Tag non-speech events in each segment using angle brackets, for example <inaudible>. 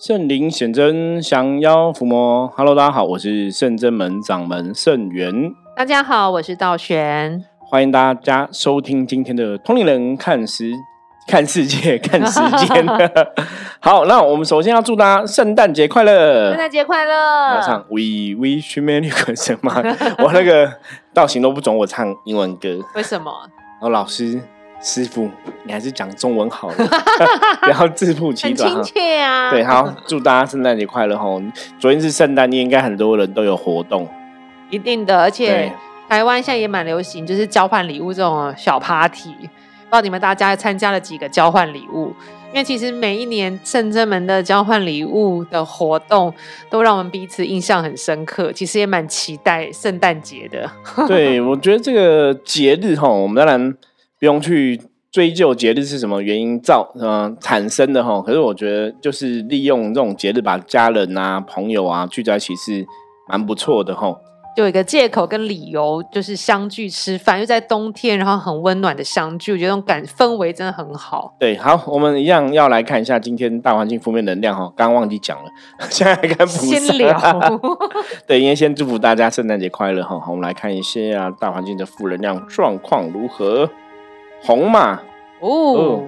圣灵显真，降妖伏魔。Hello，大家好，我是圣真门掌门圣元。大家好，我是道玄。欢迎大家收听今天的《通灵人看时 <laughs> 看世界 <laughs> 看时间》。<laughs> 好，那我们首先要祝大家圣诞节快乐！圣诞节快乐！要唱 We Wish Merry Christmas 吗？我那个造型都不准我唱英文歌，为什么？我老师。师傅，你还是讲中文好了，<laughs> 不要自负其短。亲切啊！对，好，祝大家圣诞节快乐哈！昨天是圣诞节，应该很多人都有活动。一定的，而且台湾现在也蛮流行，就是交换礼物这种小 party。不知道你们大家参加了几个交换礼物？因为其实每一年圣真门的交换礼物的活动，都让我们彼此印象很深刻。其实也蛮期待圣诞节的。<laughs> 对，我觉得这个节日哈，我们当然。不用去追究节日是什么原因造嗯产生的哈，可是我觉得就是利用这种节日把家人啊朋友啊聚在一起是蛮不错的哈，就有一个借口跟理由就是相聚吃饭，又在冬天，然后很温暖的相聚，我觉得那种感氛围真的很好。对，好，我们一样要来看一下今天大环境负面能量哈，刚刚忘记讲了，现在该补先聊。<laughs> 对，应该先祝福大家圣诞节快乐哈。我们来看一下大环境的负能量状况如何。红马哦，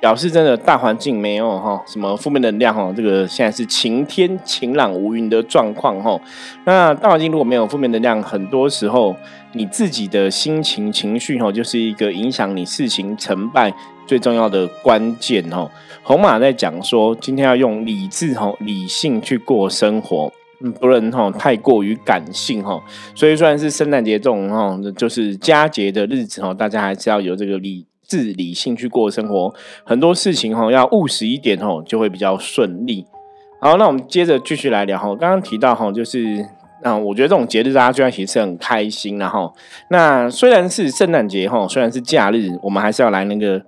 表示真的大环境没有哈什么负面能量哈，这个现在是晴天晴朗无云的状况哈。那大环境如果没有负面能量，很多时候你自己的心情情绪哈，就是一个影响你事情成败最重要的关键哦。红马在讲说，今天要用理智哈理性去过生活。嗯，不能哈太过于感性哈，所以虽然是圣诞节这种哈，就是佳节的日子哈，大家还是要有这个理智理性去过生活，很多事情哈要务实一点哈，就会比较顺利。好，那我们接着继续来聊哈，刚刚提到哈，就是嗯，我觉得这种节日大家聚在一起是很开心然后，那虽然是圣诞节哈，虽然是假日，我们还是要来那个。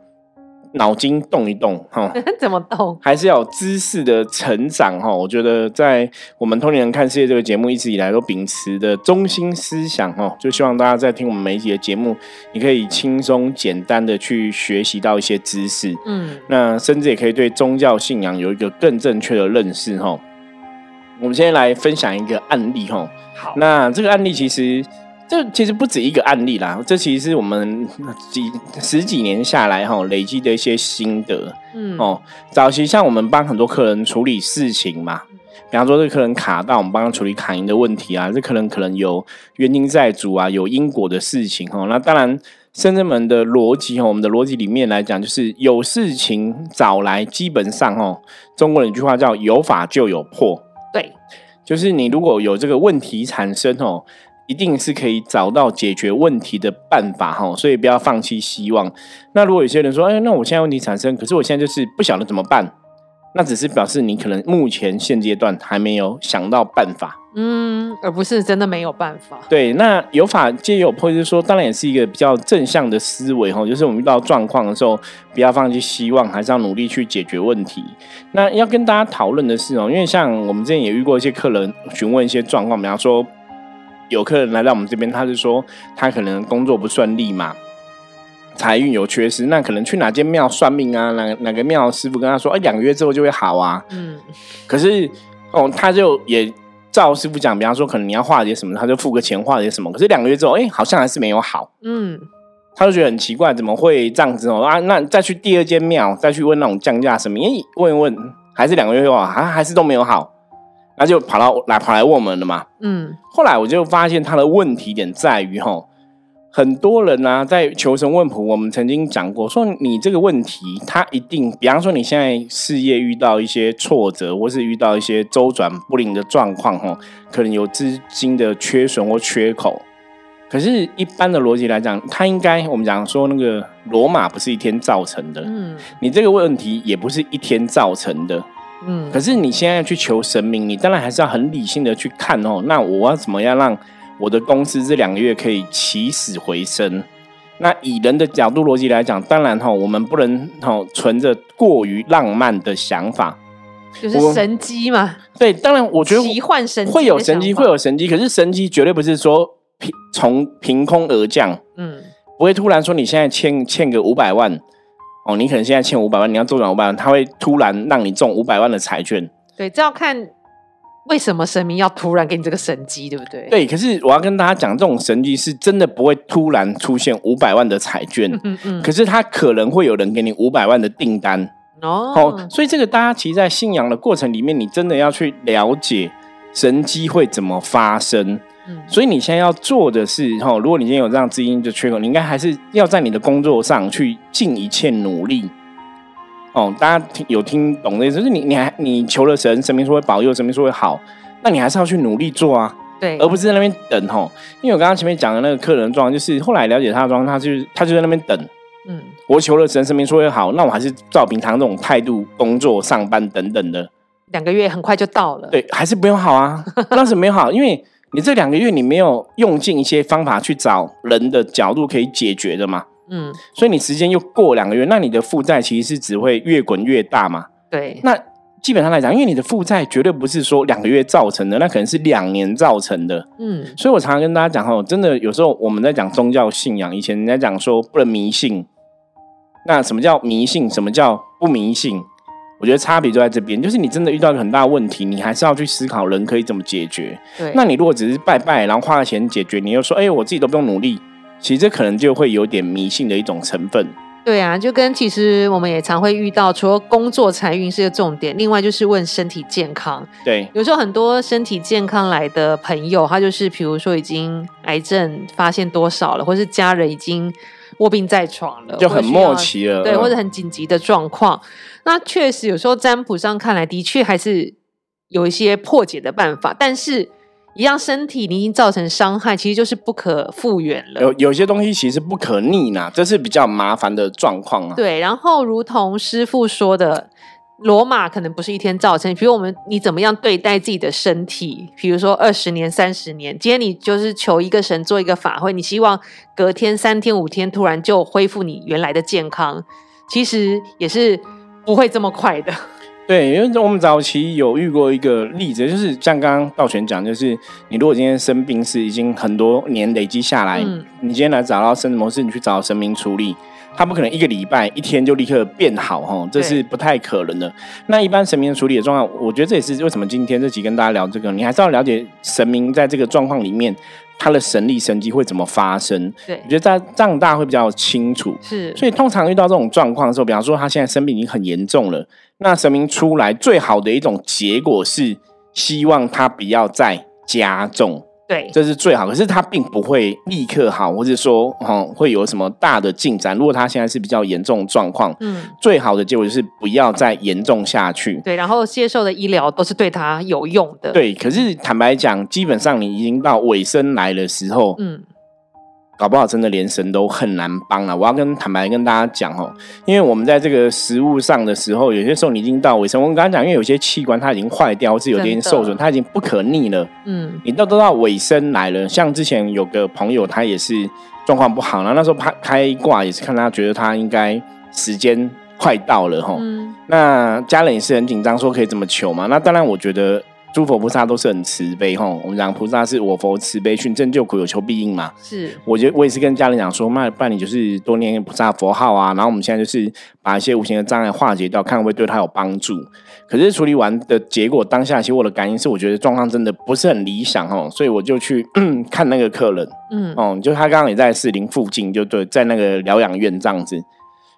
脑筋动一动，哈，<laughs> 怎么动？还是要有知识的成长，哈。我觉得在我们《通年人看世界》这个节目一直以来都秉持的中心思想，哈，就希望大家在听我们每一集的节目，你可以轻松简单的去学习到一些知识，嗯，那甚至也可以对宗教信仰有一个更正确的认识，哈。我们今天来分享一个案例，哈。好，那这个案例其实。这其实不止一个案例啦，这其实是我们几十几年下来哈累积的一些心得。嗯哦，早期像我们帮很多客人处理事情嘛，比方说这客人卡到，我们帮他处理卡银的问题啊，这客人可能有冤亲债主啊，有因果的事情哦。那当然，深圳门的逻辑哈，我们的逻辑里面来讲，就是有事情找来，基本上哦，中国人一句话叫有法就有破。对，就是你如果有这个问题产生哦。一定是可以找到解决问题的办法哈，所以不要放弃希望。那如果有些人说，哎，那我现在问题产生，可是我现在就是不晓得怎么办，那只是表示你可能目前现阶段还没有想到办法，嗯，而不是真的没有办法。对，那有法皆有破，就是说，当然也是一个比较正向的思维哈，就是我们遇到状况的时候，不要放弃希望，还是要努力去解决问题。那要跟大家讨论的是哦，因为像我们之前也遇过一些客人询问一些状况，比方说。有客人来到我们这边，他是说他可能工作不顺利嘛，财运有缺失，那可能去哪间庙算命啊？哪哪个庙师傅跟他说，哎，两个月之后就会好啊。嗯，可是哦，他就也照师傅讲，比方说可能你要化解什么，他就付个钱化解什么。可是两个月之后，哎，好像还是没有好。嗯，他就觉得很奇怪，怎么会这样子哦？啊，那再去第二间庙，再去问那种降价什么？哎，问一问，还是两个月后啊，还还是都没有好。那就跑到来跑来问我们了嘛。嗯，后来我就发现他的问题点在于哈，很多人呢在求神问卜。我们曾经讲过，说你这个问题，他一定，比方说你现在事业遇到一些挫折，或是遇到一些周转不灵的状况，哈，可能有资金的缺损或缺口。可是，一般的逻辑来讲，他应该我们讲说那个罗马不是一天造成的，嗯，你这个问题也不是一天造成的。嗯，可是你现在去求神明，你当然还是要很理性的去看哦。那我要怎么样让我的公司这两个月可以起死回生？那以人的角度逻辑来讲，当然哈，我们不能哈存着过于浪漫的想法，就是神机嘛。对，当然我觉得奇幻神会有神机，会有神机，可是神机绝对不是说凭从凭空而降。嗯，不会突然说你现在欠欠个五百万。哦，你可能现在欠五百万，你要周转五百万，他会突然让你中五百万的彩券，对，这要看为什么神明要突然给你这个神机，对不对？对，可是我要跟大家讲，这种神机是真的不会突然出现五百万的彩券，嗯嗯，可是他可能会有人给你五百万的订单哦。好所以这个大家其实，在信仰的过程里面，你真的要去了解神机会怎么发生。所以你现在要做的是，哈，如果你今天有这样资金的缺口，你应该还是要在你的工作上去尽一切努力。哦，大家听有听懂的意思，就是你你还你求了神，神明说会保佑，神明说会好，那你还是要去努力做啊，对，而不是在那边等吼。因为我刚刚前面讲的那个客人状况，就是后来了解他的状况，他就是他就在那边等。嗯，我求了神，神明说会好，那我还是照平常这种态度工作、上班等等的。两个月很快就到了，对，还是不用好啊，当时没有好，因为你这两个月你没有用尽一些方法去找人的角度可以解决的嘛。嗯，所以你时间又过两个月，那你的负债其实是只会越滚越大嘛？对。那基本上来讲，因为你的负债绝对不是说两个月造成的，那可能是两年造成的。嗯。所以我常常跟大家讲哦，真的有时候我们在讲宗教信仰，以前人家讲说不能迷信。那什么叫迷信？什么叫不迷信？我觉得差别就在这边，就是你真的遇到一个很大的问题，你还是要去思考人可以怎么解决。对。那你如果只是拜拜，然后花了钱解决，你又说哎，我自己都不用努力。其实这可能就会有点迷信的一种成分。对啊，就跟其实我们也常会遇到，除了工作财运是个重点，另外就是问身体健康。对，有时候很多身体健康来的朋友，他就是比如说已经癌症发现多少了，或是家人已经卧病在床了，就很默契了，对，或者很紧急的状况。那确实有时候占卜上看来，的确还是有一些破解的办法，但是。一样，身体你已经造成伤害，其实就是不可复原了。有有些东西其实不可逆呢，这是比较麻烦的状况啊。对，然后如同师傅说的，罗马可能不是一天造成。比如我们你怎么样对待自己的身体？比如说二十年、三十年，今天你就是求一个神做一个法会，你希望隔天、三天、五天突然就恢复你原来的健康，其实也是不会这么快的。<laughs> 对，因为我们早期有遇过一个例子，就是像刚刚道全讲，就是你如果今天生病是已经很多年累积下来，你今天来找到生模式，你去找神明处理，他不可能一个礼拜一天就立刻变好哈，这是不太可能的。那一般神明处理的状况，我觉得这也是为什么今天这集跟大家聊这个，你还是要了解神明在这个状况里面。他的神力神迹会怎么发生？对，我觉得在这样大家会比较清楚。是，所以通常遇到这种状况的时候，比方说他现在生病已经很严重了，那神明出来最好的一种结果是希望他不要再加重。对，这是最好。可是他并不会立刻好，或者说哈会有什么大的进展。如果他现在是比较严重状况，嗯，最好的结果就是不要再严重下去。对，然后接受的医疗都是对他有用的。对，可是坦白讲，基本上你已经到尾声来的时候，嗯。搞不好真的连神都很难帮了。我要跟坦白跟大家讲哦，因为我们在这个食物上的时候，有些时候你已经到尾声。我刚刚讲，因为有些器官它已经坏掉，或是有点受损，它已经不可逆了。嗯，你都都到尾声来了。像之前有个朋友，他也是状况不好，然后那时候拍开挂也是看他觉得他应该时间快到了哈。那家人也是很紧张，说可以怎么求嘛？那当然，我觉得。诸佛菩萨都是很慈悲哈，我们讲菩萨是我佛慈悲，训真救苦，有求必应嘛。是，我觉得我也是跟家人讲说，那不然你就是多念菩萨佛号啊，然后我们现在就是把一些无形的障碍化解掉，看会不会对他有帮助。可是处理完的结果，当下其实我的感应是，我觉得状况真的不是很理想哦，所以我就去看那个客人，嗯，哦，就他刚刚也在士林附近，就对，在那个疗养院这样子。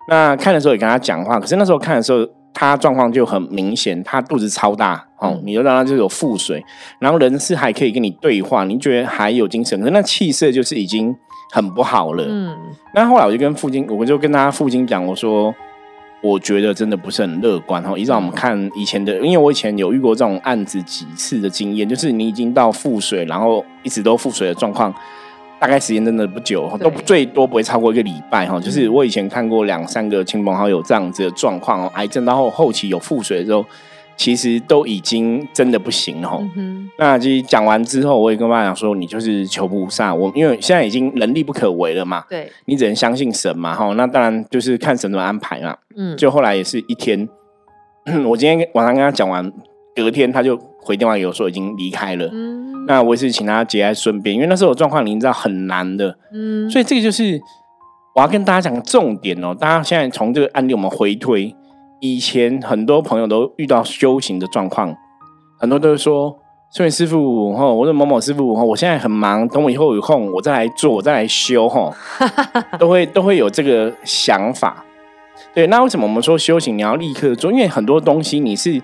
那看的时候也跟他讲话，可是那时候看的时候。他状况就很明显，他肚子超大哦，你就让他就有腹水，然后人是还可以跟你对话，你觉得还有精神，可是那气色就是已经很不好了。嗯，那后来我就跟父亲，我就跟他父亲讲，我说我觉得真的不是很乐观哈。依照我们看以前的，因为我以前有遇过这种案子几次的经验，就是你已经到腹水，然后一直都腹水的状况。大概时间真的不久，都最多不会超过一个礼拜哈。就是我以前看过两三个亲朋好友这样子的状况哦，癌症到后后期有腹水的时候，其实都已经真的不行了哈。那其实讲完之后，我也跟爸爸讲说，你就是求菩萨，我因为现在已经能力不可为了嘛，对，你只能相信神嘛哈。那当然就是看神怎么安排嘛。嗯，就后来也是一天，<clears throat> 我今天晚上跟他讲完，隔天他就回电话给我说已经离开了。嗯。那我也是请他节哀顺变，因为那时候状况你知道很难的，嗯，所以这个就是我要跟大家讲个重点哦。大家现在从这个案例我们回推，以前很多朋友都遇到修行的状况，很多都是说，孙师傅哈，我说某某师傅哈，我现在很忙，等我以后有空，我再来做，我再来修哈，<laughs> 都会都会有这个想法。对，那为什么我们说修行你要立刻做？因为很多东西你是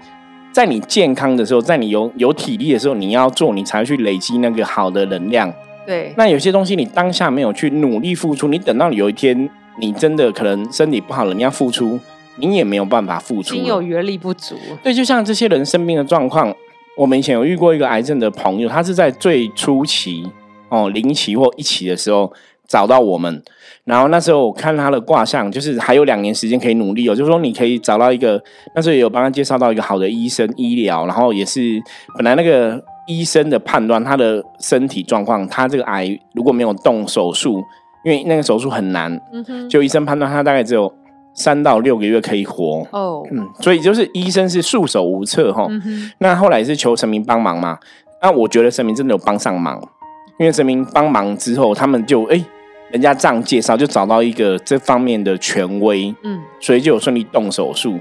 在你健康的时候，在你有有体力的时候，你要做，你才去累积那个好的能量。对，那有些东西你当下没有去努力付出，你等到有一天你真的可能身体不好了，你要付出，你也没有办法付出。心有余力不足。对，就像这些人生病的状况，我们以前有遇过一个癌症的朋友，他是在最初期哦零期或一期的时候找到我们，然后那时候我看他的卦象，就是还有两年时间可以努力哦，就是说你可以找到一个，那时候也有帮他介绍到一个好的医生医疗，然后也是本来那个。医生的判断，他的身体状况，他这个癌如果没有动手术，因为那个手术很难，就医生判断他大概只有三到六个月可以活。哦，嗯，所以就是医生是束手无策哈。那后来是求神明帮忙嘛？那我觉得神明真的有帮上忙，因为神明帮忙之后，他们就哎，人家这样介绍，就找到一个这方面的权威，嗯，所以就有顺利动手术。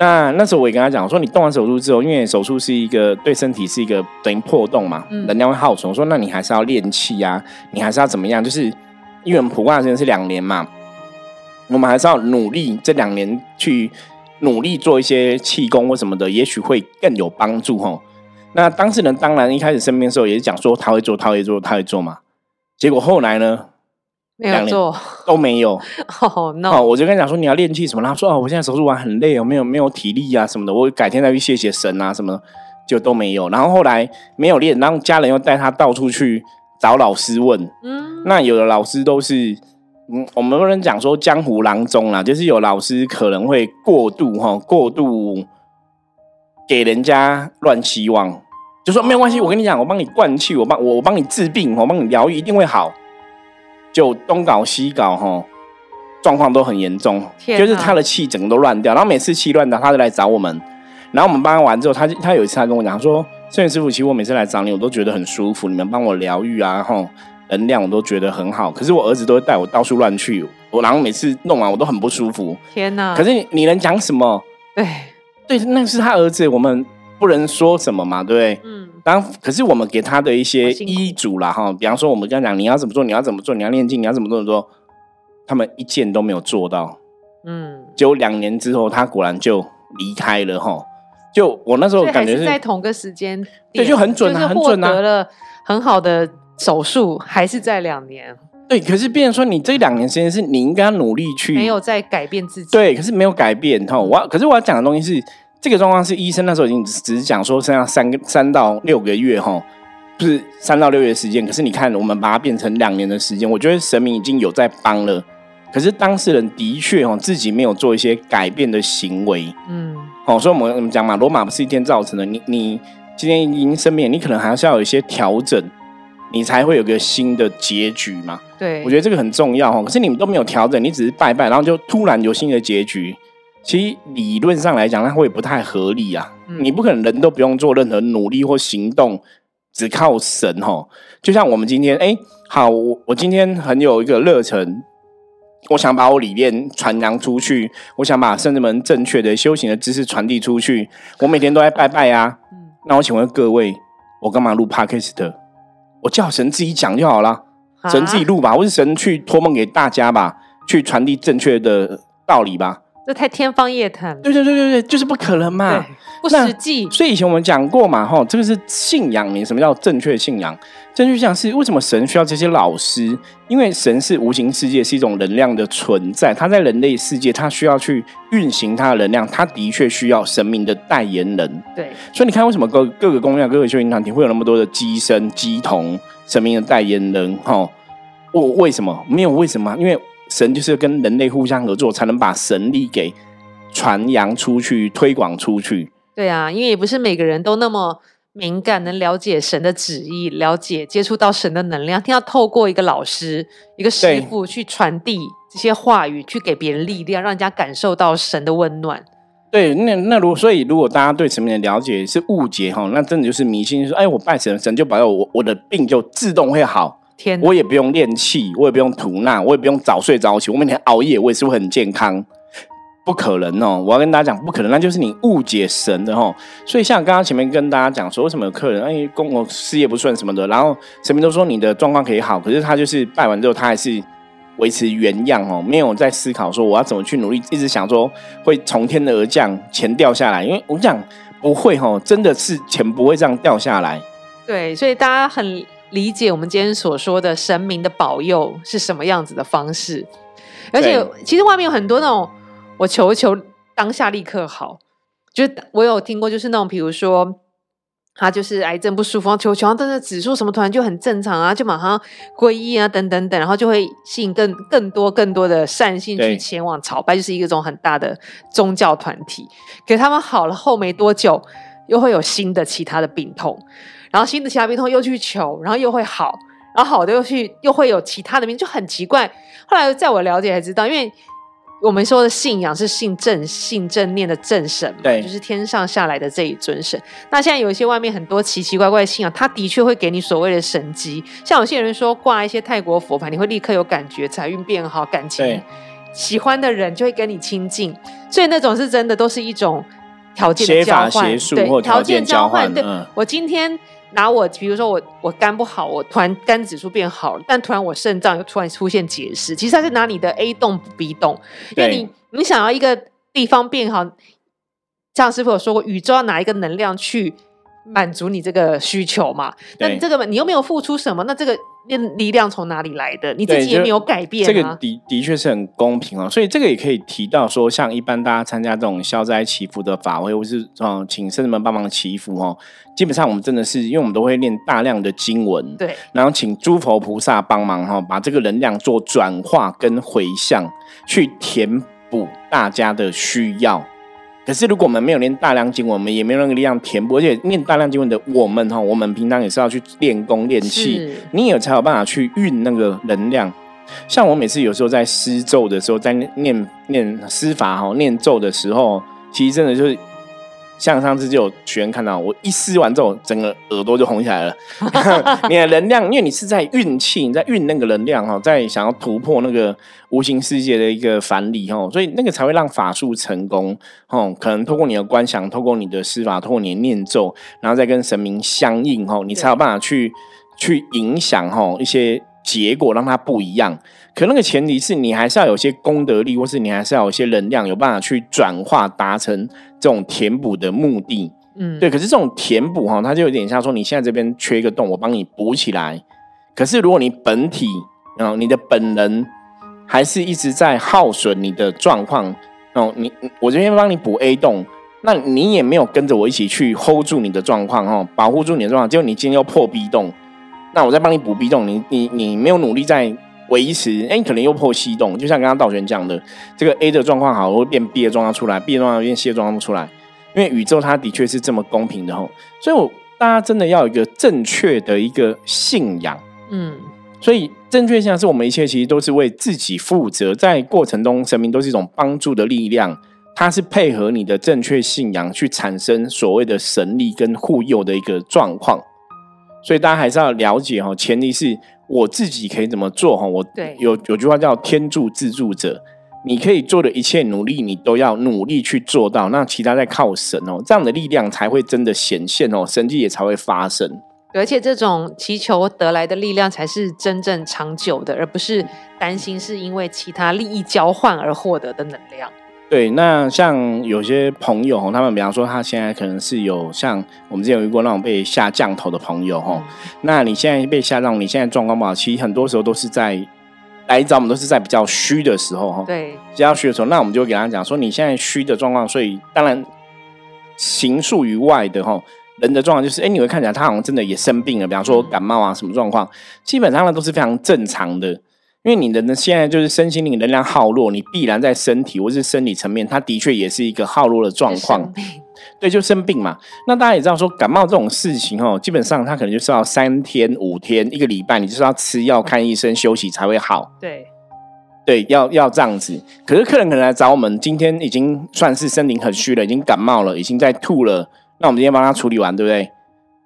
那那时候我也跟他讲，我说你动完手术之后，因为手术是一个对身体是一个等于破洞嘛，能量会耗损。我说那你还是要练气呀，你还是要怎么样？就是因为我们普卦的时间是两年嘛，我们还是要努力这两年去努力做一些气功或什么的，也许会更有帮助哈。那当事人当然一开始生病的时候也是讲说他会做，他会做，他会做嘛。结果后来呢？没有做 <laughs> 都没有 <laughs> 哦！我就跟他讲说你要练气什么，他说哦，我现在手术完很累哦，没有没有体力啊什么的，我改天再去谢谢神啊什么的，就都没有。然后后来没有练，然后家人又带他到处去找老师问，嗯，那有的老师都是，嗯，我们不能讲说江湖郎中啦，就是有老师可能会过度哈，过度给人家乱期望，就说没有关系，我跟你讲，我帮你灌气，我帮我我帮你治病，我帮你疗愈，一定会好。就东搞西搞哈，状况都很严重，就是他的气整个都乱掉，然后每次气乱掉，他就来找我们，然后我们帮他完之后，他他有一次他跟我讲说，圣元师傅，其实我每次来找你，我都觉得很舒服，你们帮我疗愈啊，吼，能量我都觉得很好，可是我儿子都会带我到处乱去，我然后每次弄完我都很不舒服，天哪！可是你能讲什么？对对，那是他儿子，我们不能说什么嘛，对不对？嗯。当可是我们给他的一些医嘱啦，哈，比方说我们跟他讲你要怎么做，你要怎么做，你要念经，你要怎么做，做，他们一件都没有做到，嗯，结果两年之后他果然就离开了，哈，就我那时候感觉是在同个时间，对，就很准啊，很准啊，得了很好的手术，还是在两年，对，可是变成说你这两年时间是你应该努力去，没有在改变自己，对，可是没有改变，哈，我可是我要讲的东西是。这个状况是医生那时候已经只是讲说剩下三个三到六个月哈，不是三到六月时间。可是你看，我们把它变成两年的时间，我觉得神明已经有在帮了。可是当事人的确哦自己没有做一些改变的行为，嗯，哦，所以我们我们讲嘛，罗马不是一天造成的。你你今天已经生病，你可能还是要有一些调整，你才会有个新的结局嘛。对，我觉得这个很重要哈。可是你们都没有调整，你只是拜拜，然后就突然有新的结局。其实理论上来讲，它会不太合理啊！你不可能人都不用做任何努力或行动，只靠神哈。就像我们今天，哎，好，我我今天很有一个热忱，我想把我理念传扬出去，我想把圣人们正确的修行的知识传递出去。我每天都在拜拜啊。那我请问各位，我干嘛录 podcast？我叫神自己讲就好了，神自己录吧，或是神去托梦给大家吧，去传递正确的道理吧。这太天方夜谭，对对对对对，就是不可能嘛，不实际。所以以前我们讲过嘛，哈，这个是信仰。你什么叫正确信仰？正确信仰是为什么神需要这些老师？因为神是无形世界，是一种能量的存在。他在人类世界，他需要去运行他的能量，他的确需要神明的代言人。对，所以你看，为什么各各个公庙、各个修行团体会有那么多的机身、机童、神明的代言人？哈，我为什么没有？为什么？因为。神就是跟人类互相合作，才能把神力给传扬出去、推广出去。对啊，因为也不是每个人都那么敏感，能了解神的旨意，了解接触到神的能量，要透过一个老师、一个师傅去传递这些话语，去给别人力量，让人家感受到神的温暖。对，那那如所以，如果大家对神明的了解是误解哈，那真的就是迷信，说哎，我拜神，神就保佑我，我的病就自动会好。我也不用练气，我也不用吐纳，我也不用早睡早起，我每天熬夜，我也是会很健康。不可能哦！我要跟大家讲，不可能，那就是你误解神的哦。所以像刚刚前面跟大家讲说，为什么有客人哎，公我事业不顺什么的，然后神明都说你的状况可以好，可是他就是拜完之后，他还是维持原样哦，没有在思考说我要怎么去努力，一直想说会从天而降钱掉下来，因为我讲不会哦，真的是钱不会这样掉下来。对，所以大家很理解我们今天所说的神明的保佑是什么样子的方式，而且其实外面有很多那种。我求求当下立刻好，就是我有听过，就是那种比如说他就是癌症不舒服，求求，但是指数什么突然就很正常啊，就马上皈依啊，等等等，然后就会吸引更更多更多的善信去前往朝拜，就是一个种很大的宗教团体。给他们好了后没多久，又会有新的其他的病痛，然后新的其他病痛又去求，然后又会好，然后好的又去又会有其他的病，就很奇怪。后来在我了解才知道，因为。我们说的信仰是信正信正念的正神嘛，就是天上下来的这一尊神。那现在有一些外面很多奇奇怪怪的信仰，它的确会给你所谓的神机，像有些人说挂一些泰国佛牌，你会立刻有感觉，财运变好，感情喜欢的人就会跟你亲近。所以那种是真的，都是一种条件交换，对，条件交换。对，我今天。拿我，比如说我我肝不好，我突然肝指数变好了，但突然我肾脏又突然出现结石，其实它是拿你的 A 动补 B 动，因为你你想要一个地方变好，像师傅有说过，宇宙要拿一个能量去满足你这个需求嘛，那你这个你又没有付出什么，那这个。力量从哪里来的？你自己也没有改变。这个的的确是很公平哦，所以这个也可以提到说，像一般大家参加这种消灾祈福的法会，或是嗯请圣人们帮忙祈福哦，基本上我们真的是因为我们都会念大量的经文，对，然后请诸佛菩萨帮忙哈，把这个能量做转化跟回向，去填补大家的需要。可是，如果我们没有念大量经文，我们也没有那个力量填补。而且，念大量经文的我们哈，我们平常也是要去练功练气，你也才有办法去运那个能量。像我每次有时候在施咒的时候，在念念施法哈，念咒的时候，其实真的就是。像上次就有学员看到我一撕完之后，整个耳朵就红起来了。<laughs> 你的能量，因为你是在运气，你在运那个能量哈，在想要突破那个无形世界的一个反理哈，所以那个才会让法术成功哦。可能透过你的观想，透过你的施法，透过你的念咒，然后再跟神明相应哈，你才有办法去去影响哈一些结果，让它不一样。可那个前提是你还是要有些功德力，或是你还是要有些能量，有办法去转化达成这种填补的目的。嗯，对。可是这种填补哈，它就有点像说，你现在这边缺一个洞，我帮你补起来。可是如果你本体啊，你的本能还是一直在耗损你的状况哦，你我这边帮你补 A 洞，那你也没有跟着我一起去 hold 住你的状况哦，保护住你的状况。结果你今天又破 B 洞，那我再帮你补 B 洞，你你你没有努力在。维持，哎，可能又破西洞，就像刚刚道玄讲的，这个 A 的状况好，会变 B 的状况出来，B 的状况变 C 的状况出来，因为宇宙它的确是这么公平的吼，所以我大家真的要有一个正确的一个信仰，嗯，所以正确信仰是我们一切其实都是为自己负责，在过程中神明都是一种帮助的力量，它是配合你的正确信仰去产生所谓的神力跟护佑的一个状况，所以大家还是要了解哈，前提是。我自己可以怎么做哈？我有有句话叫“天助自助者”，你可以做的一切努力，你都要努力去做到。那其他在靠神哦，这样的力量才会真的显现哦，神迹也才会发生。而且这种祈求得来的力量，才是真正长久的，而不是担心是因为其他利益交换而获得的能量。对，那像有些朋友哈，他们比方说他现在可能是有像我们之前有遇过那种被下降头的朋友哈，那你现在被下降，你现在状况不好，其实很多时候都是在来找我们都是在比较虚的时候哈，对，比较虚的时候，那我们就会给他讲说，你现在虚的状况，所以当然形数于外的哈，人的状况就是，哎，你会看起来他好像真的也生病了，比方说感冒啊什么状况，基本上呢都是非常正常的。因为你的呢，现在就是身心灵能量耗弱，你必然在身体或是生理层面，它的确也是一个耗弱的状况。对，就生病嘛。那大家也知道说，感冒这种事情哦，基本上它可能就是要三天、五天、一个礼拜，你就是要吃药、看医生、休息才会好。对，对，要要这样子。可是客人可能来找我们，今天已经算是身体很虚了，已经感冒了，已经在吐了。那我们今天帮他处理完，对不对？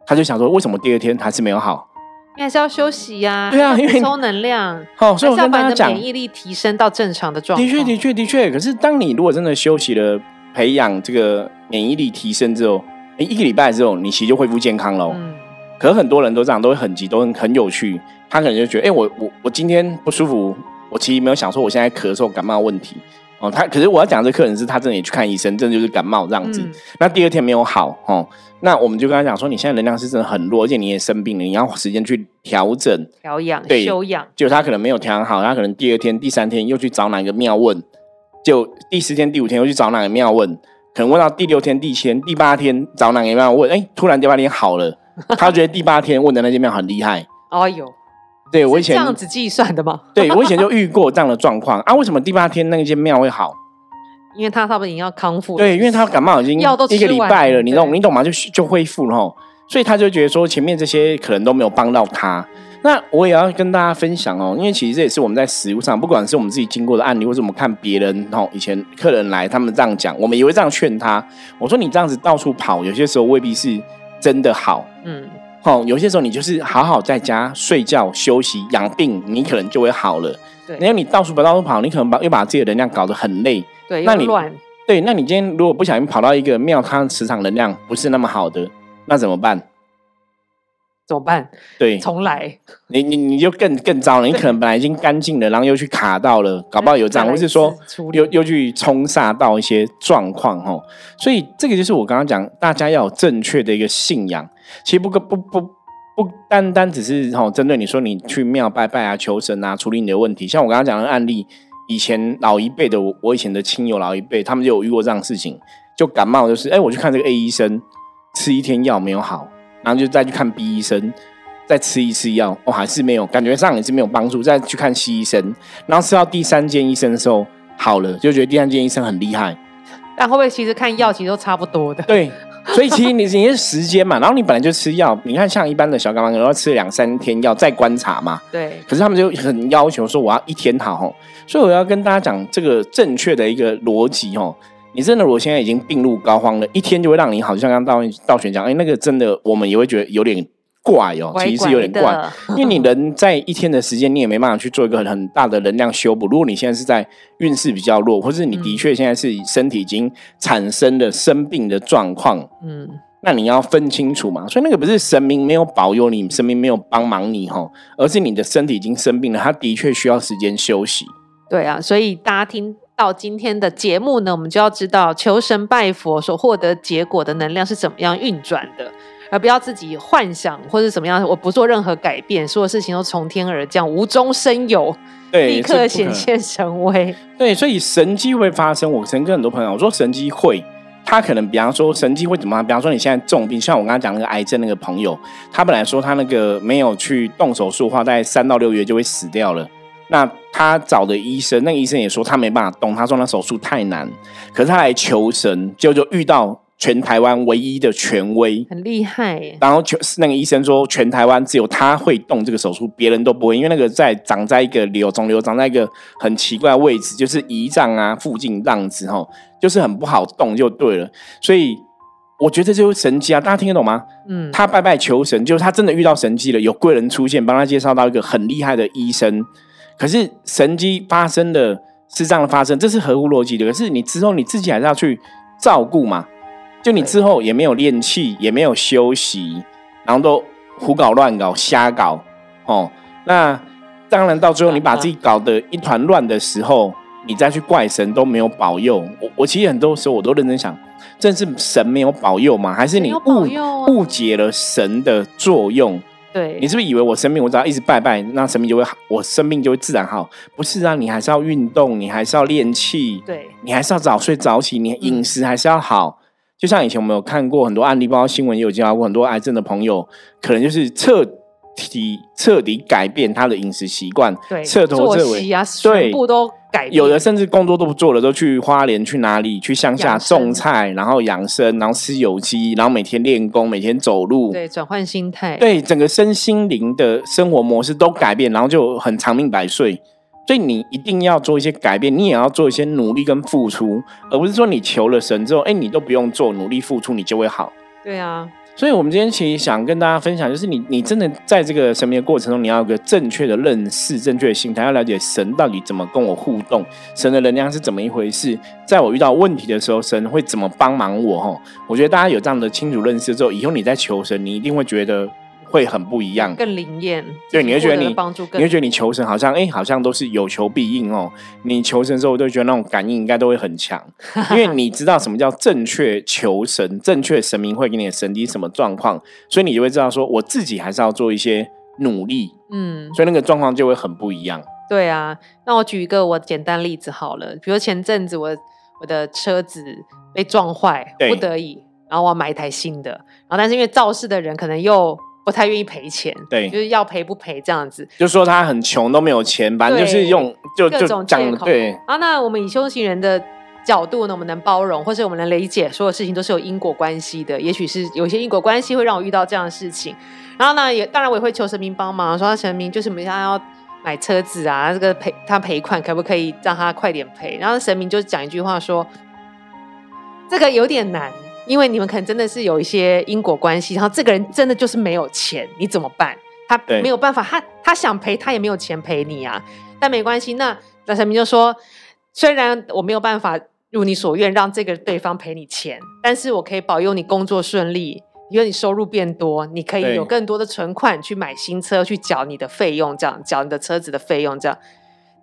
他就想说，为什么第二天还是没有好？你还是要休息呀，对啊，因为充能量。好，所以我跟大家讲，免疫力提升到正常的状态。的确，的确，的确。可是，当你如果真的休息了，培养这个免疫力提升之后，一个礼拜之后，你其实就恢复健康了。嗯。可是很多人都这样，都会很急，都很很有趣。他可能就觉得，哎，我我我今天不舒服，我其实没有想说我现在咳嗽感冒问题。哦，他可是我要讲这客人是他真的也去看医生，真的就是感冒这样子。那第二天没有好，哦，那我们就跟他讲说，你现在能量是真的很弱，而且你也生病了，你要时间去调整、调养、对休养。就他可能没有调养好，他可能第二天、第三天又去找哪个庙问，就第四天、第五天又去找哪个庙问，可能问到第六天、第七天、第八天找哪个庙问，哎，突然第八天好了，他觉得第八天问的那间庙很厉害。哦哟。对，我以前这样子计算的吗？对，我以前就遇过这样的状况啊。为什么第八天那间庙会好？因为他差不多已经要康复。对，因为他感冒已经一个礼拜了，你懂你懂吗？就就恢复了哈。所以他就觉得说前面这些可能都没有帮到他。那我也要跟大家分享哦，因为其实这也是我们在食物上，不管是我们自己经过的案例，或者我们看别人哦，以前客人来他们这样讲，我们也会这样劝他。我说你这样子到处跑，有些时候未必是真的好。嗯。哦，有些时候你就是好好在家睡觉休息养病，你可能就会好了。对，因为你到处跑到处跑，你可能把又把自己的能量搞得很累。对，那你乱。对，那你今天如果不小心跑到一个庙，它磁场能量不是那么好的，那怎么办？怎么办？对，重来。你你你就更更糟了，你可能本来已经干净了，然后又去卡到了，搞不好有这样，或是说又又去冲煞到一些状况哦。所以这个就是我刚刚讲，大家要有正确的一个信仰。其实不不不不不单单只是哈针对你说你去庙拜拜啊求神啊处理你的问题，像我刚刚讲的案例，以前老一辈的我我以前的亲友老一辈，他们就有遇过这样的事情，就感冒就是哎我去看这个 A 医生，吃一天药没有好，然后就再去看 B 医生，再吃一次药，哦还是没有，感觉上也是没有帮助，再去看 C 医生，然后吃到第三间医生的时候好了，就觉得第三间医生很厉害，但会不会其实看药其实都差不多的？对。所以其实你你是时间嘛，然后你本来就吃药，你看像一般的小感冒，可能要吃两三天药再观察嘛。对。可是他们就很要求说我要一天好哦，所以我要跟大家讲这个正确的一个逻辑哦。你真的我现在已经病入膏肓了，一天就会让你好像刚道道玄讲，哎，那个真的我们也会觉得有点。怪哦，其实是有点怪，因为你人在一天的时间，你也没办法去做一个很很大的能量修补。如果你现在是在运势比较弱，或是你的确现在是身体已经产生了生病的状况，嗯，那你要分清楚嘛。所以那个不是神明没有保佑你，神明没有帮忙你哈，而是你的身体已经生病了，他的确需要时间休息。对啊，所以大家听到今天的节目呢，我们就要知道求神拜佛所获得结果的能量是怎么样运转的。而不要自己幻想或者怎么样，我不做任何改变，所有事情都从天而降，无中生有，立刻显现神威。对，所以神迹会发生。我曾跟很多朋友我说，神迹会，他可能比方说神迹会怎么？比方说你现在重病，像我刚刚讲那个癌症那个朋友，他本来说他那个没有去动手术的话，在三到六月就会死掉了。那他找的医生，那个医生也说他没办法动，他说那手术太难。可是他来求神，结果就遇到。全台湾唯一的权威，很厉害。然后就是那个医生说，全台湾只有他会动这个手术，别人都不会，因为那个在长在一个瘤肿瘤长在一个很奇怪的位置，就是胰脏啊附近样子哈，就是很不好动就对了。所以我觉得就是神迹啊，大家听得懂吗？嗯，他拜拜求神，就是他真的遇到神迹了，有贵人出现，帮他介绍到一个很厉害的医生。可是神迹发生的是这样的发生，这是合乎逻辑的。可是你之后你自己还是要去照顾嘛。就你之后也没有练气，也没有休息，然后都胡搞乱搞、瞎搞，哦，那当然到最后你把自己搞得一团乱的时候，你再去怪神都没有保佑。我我其实很多时候我都认真想，真是神没有保佑吗？还是你误误解了神的作用？对你是不是以为我生病，我只要一直拜拜，那生病就会好，我生病就会自然好？不是啊，你还是要运动，你还是要练气，对你还是要早睡早起，你饮食还是要好。就像以前我们有看过很多案例，包括新闻也有介绍过很多癌症的朋友，可能就是彻底彻底改变他的饮食习惯，对，彻头彻尾啊，全部都改。有的甚至工作都不做了，都去花莲去哪里去乡下种菜，然后养生，然后吃有机，然后每天练功，每天走路，对，转换心态，对，整个身心灵的生活模式都改变，然后就很长命百岁。所以你一定要做一些改变，你也要做一些努力跟付出，而不是说你求了神之后，哎，你都不用做努力付出，你就会好。对啊。所以，我们今天其实想跟大家分享，就是你，你真的在这个神明的过程中，你要有个正确的认识、正确的心态，要了解神到底怎么跟我互动，神的能量是怎么一回事，在我遇到问题的时候，神会怎么帮忙我？哈，我觉得大家有这样的清楚认识之后，以后你在求神，你一定会觉得。会很不一样，更灵验。对，你会觉得你帮助，你会觉得你求神好像哎，好像都是有求必应哦。你求神的时候，我，都觉得那种感应应该都会很强，<laughs> 因为你知道什么叫正确求神，正确神明会给你的神机什么状况，所以你就会知道说，我自己还是要做一些努力。嗯，所以那个状况就会很不一样。对啊，那我举一个我简单例子好了，比如前阵子我我的车子被撞坏，不得已，然后我要买一台新的，然后但是因为肇事的人可能又。不太愿意赔钱，对，就是要赔不赔这样子。就说他很穷都没有钱，反正就是用就各种借口。对，啊，那我们以修行人的角度呢，我们能包容，或者我们能理解，所有事情都是有因果关系的。也许是有些因果关系会让我遇到这样的事情。然后呢，也当然我也会求神明帮忙，说神明就是我们现在要买车子啊，这个赔他赔款可不可以让他快点赔？然后神明就讲一句话说，这个有点难。因为你们可能真的是有一些因果关系，然后这个人真的就是没有钱，你怎么办？他没有办法，他他想赔，他也没有钱赔你啊。但没关系，那那神明就说，虽然我没有办法如你所愿让这个对方赔你钱，但是我可以保佑你工作顺利，因为你收入变多，你可以有更多的存款去买新车，去缴你的费用，这样缴你的车子的费用，这样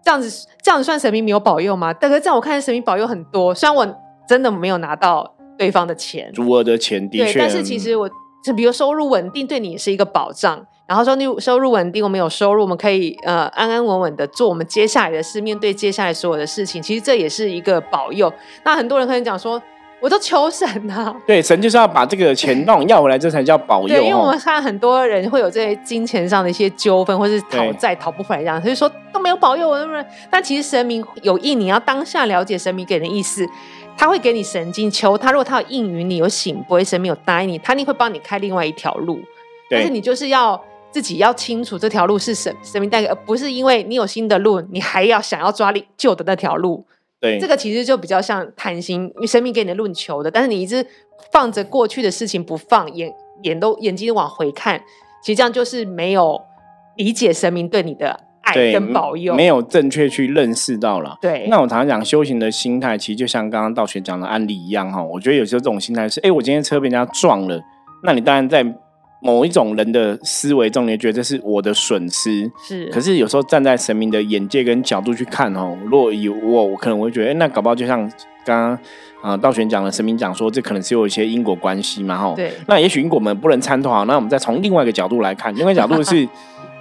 这样子这样子算神明没有保佑吗？但是这样我看神明保佑很多，虽然我真的没有拿到。对方的钱，足额的钱的确，但是其实我，就比如收入稳定，对你是一个保障。然后说你收入稳定，我们有收入，我们可以呃安安稳稳的做我们接下来的事，面对接下来所有的事情。其实这也是一个保佑。那很多人可能讲说，我都求神啊，对，神就是要把这个钱弄要回来，这才叫保佑。对，因为我们看很多人会有这些金钱上的一些纠纷，或是讨债讨不回来这样，所以说都没有保佑我，是不是？但其实神明有意，你要当下了解神明给人的意思。他会给你神经求他，如果他有应允你，有醒不会神明有答应你，他一定会帮你开另外一条路。但是你就是要自己要清楚这条路是神神明带给，而不是因为你有新的路，你还要想要抓旧的那条路。对，这个其实就比较像贪心，因为神明给你的路你求的，但是你一直放着过去的事情不放，眼眼都眼睛往回看，其实这样就是没有理解神明对你的。对，跟保佑没有正确去认识到了。对，那我常常讲修行的心态，其实就像刚刚道玄讲的案例一样哈。我觉得有时候这种心态是，哎，我今天车被人家撞了，那你当然在某一种人的思维中，你觉得这是我的损失。是，可是有时候站在神明的眼界跟角度去看哦，如果有我，我可能会觉得，哎，那搞不好就像刚刚啊道玄讲的，神明讲说，这可能是有一些因果关系嘛哈。对，那也许因果我们不能参透好，那我们再从另外一个角度来看，另外角度是。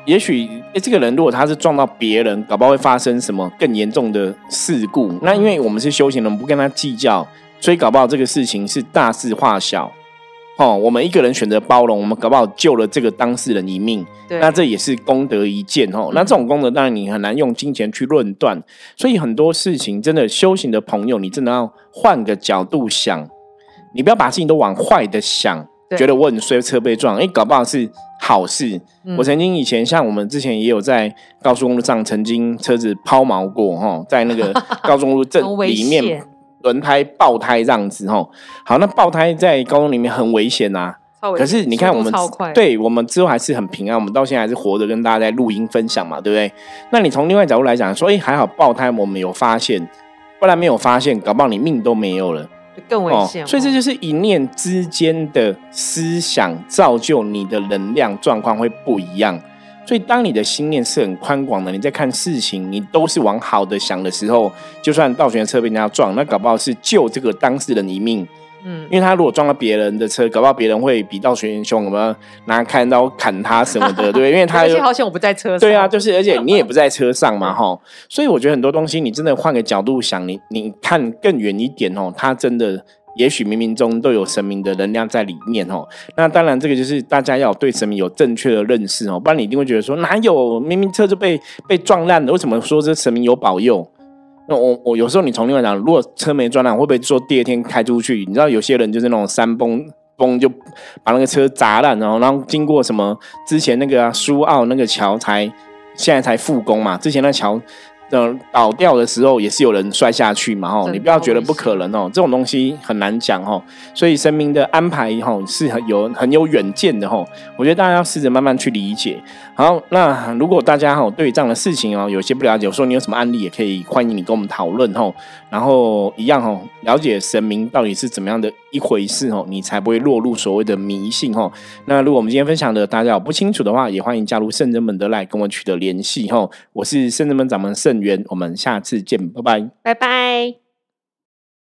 也许诶，这个人如果他是撞到别人，搞不好会发生什么更严重的事故。那因为我们是修行人，不跟他计较，所以搞不好这个事情是大事化小。哦，我们一个人选择包容，我们搞不好救了这个当事人一命。那这也是功德一件哦。那这种功德当然你很难用金钱去论断。所以很多事情真的修行的朋友，你真的要换个角度想，你不要把事情都往坏的想。觉得我很衰，车被撞，哎，搞不好是好事。我曾经以前像我们之前也有在高速公路上曾经车子抛锚过哈，在那个 <laughs> 高速公路正里面轮胎爆胎这样子哈。好，那爆胎在高中里面很危险呐。可是你看我们，对我们之后还是很平安，我们到现在还是活着跟大家在录音分享嘛，对不对？那你从另外角度来讲，说哎还好爆胎我们有发现，不然没有发现，搞不好你命都没有了。更危险，所以这就是一念之间的思想造就你的能量状况会不一样。所以当你的心念是很宽广的，你在看事情，你都是往好的想的时候，就算倒悬车被人家撞，那搞不好是救这个当事人一命。嗯，因为他如果撞到别人的车，搞不好别人会比倒悬凶，什么拿砍刀砍他什么的，<laughs> 对，因为他而且好险我不在车上，对啊，就是而且 <laughs> 你也不在车上嘛，哈。所以我觉得很多东西你真的换个角度想，你你看更远一点哦，他真的。也许冥冥中都有神明的能量在里面哦。那当然，这个就是大家要对神明有正确的认识哦，不然你一定会觉得说哪有明明车就被被撞烂了，为什么说这神明有保佑？那我我有时候你从另外讲，如果车没撞烂，会不会说第二天开出去？你知道有些人就是那种山崩崩就把那个车砸烂，然后然后经过什么之前那个苏澳那个桥才现在才复工嘛？之前那桥嗯，倒掉的时候也是有人摔下去嘛，吼，你不要觉得不可能哦，这种东西很难讲哦，所以神明的安排吼是很有很有远见的吼，我觉得大家要试着慢慢去理解。好，那如果大家吼对这样的事情哦有些不了解，我说你有什么案例也可以欢迎你跟我们讨论吼，然后一样吼了解神明到底是怎么样的一回事吼，你才不会落入所谓的迷信吼。那如果我们今天分享的大家有不清楚的话，也欢迎加入圣人们的来跟我取得联系吼，我是圣人们掌门圣。我们下次见，拜拜，拜拜。